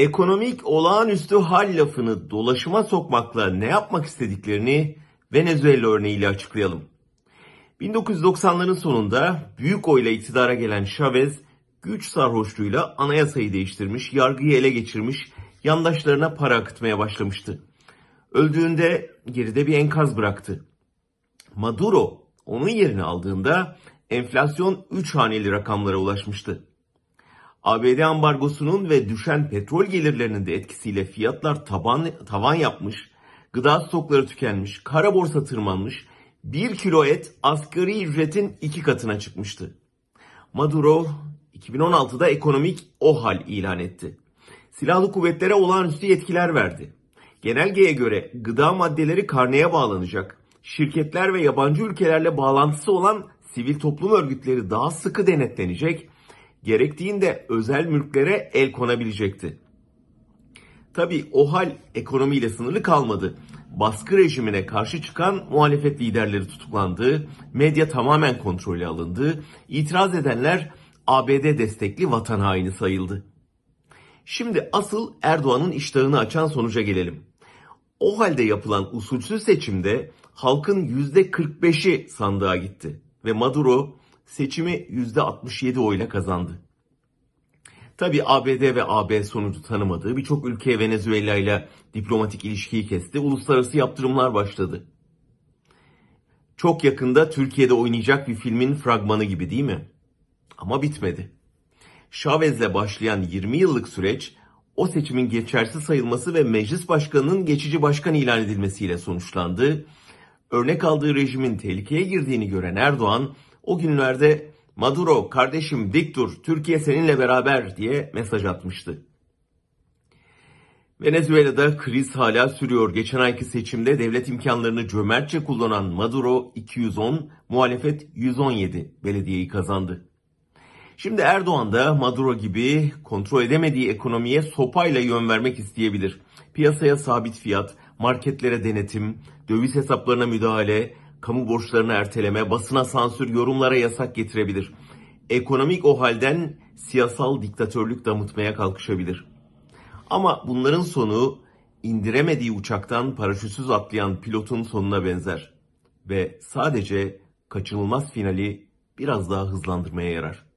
Ekonomik olağanüstü hal lafını dolaşıma sokmakla ne yapmak istediklerini Venezuela örneğiyle açıklayalım. 1990'ların sonunda büyük oyla iktidara gelen Chavez güç sarhoşluğuyla anayasayı değiştirmiş, yargıyı ele geçirmiş, yandaşlarına para akıtmaya başlamıştı. Öldüğünde geride bir enkaz bıraktı. Maduro onun yerini aldığında enflasyon 3 haneli rakamlara ulaşmıştı. ABD ambargosunun ve düşen petrol gelirlerinin de etkisiyle fiyatlar taban, tavan yapmış, gıda stokları tükenmiş, kara borsa tırmanmış, 1 kilo et asgari ücretin iki katına çıkmıştı. Maduro 2016'da ekonomik OHAL ilan etti. Silahlı kuvvetlere olağanüstü yetkiler verdi. Genelgeye göre gıda maddeleri karneye bağlanacak, şirketler ve yabancı ülkelerle bağlantısı olan sivil toplum örgütleri daha sıkı denetlenecek, gerektiğinde özel mülklere el konabilecekti. Tabi o hal ekonomiyle sınırlı kalmadı. Baskı rejimine karşı çıkan muhalefet liderleri tutuklandı, medya tamamen kontrolü alındı, itiraz edenler ABD destekli vatan haini sayıldı. Şimdi asıl Erdoğan'ın iştahını açan sonuca gelelim. O halde yapılan usulsüz seçimde halkın %45'i sandığa gitti ve Maduro seçimi %67 oyla kazandı. Tabi ABD ve AB sonucu tanımadığı birçok ülke Venezuela ile diplomatik ilişkiyi kesti, uluslararası yaptırımlar başladı. Çok yakında Türkiye'de oynayacak bir filmin fragmanı gibi değil mi? Ama bitmedi. Chavez'le başlayan 20 yıllık süreç o seçimin geçersiz sayılması ve meclis başkanının geçici başkan ilan edilmesiyle sonuçlandı. Örnek aldığı rejimin tehlikeye girdiğini gören Erdoğan o günlerde Maduro kardeşim dik dur Türkiye seninle beraber diye mesaj atmıştı. Venezuela'da kriz hala sürüyor. Geçen ayki seçimde devlet imkanlarını cömertçe kullanan Maduro 210, muhalefet 117 belediyeyi kazandı. Şimdi Erdoğan da Maduro gibi kontrol edemediği ekonomiye sopayla yön vermek isteyebilir. Piyasaya sabit fiyat, marketlere denetim, döviz hesaplarına müdahale, kamu borçlarını erteleme, basına sansür, yorumlara yasak getirebilir. Ekonomik o halden siyasal diktatörlük damıtmaya kalkışabilir. Ama bunların sonu indiremediği uçaktan paraşütsüz atlayan pilotun sonuna benzer ve sadece kaçınılmaz finali biraz daha hızlandırmaya yarar.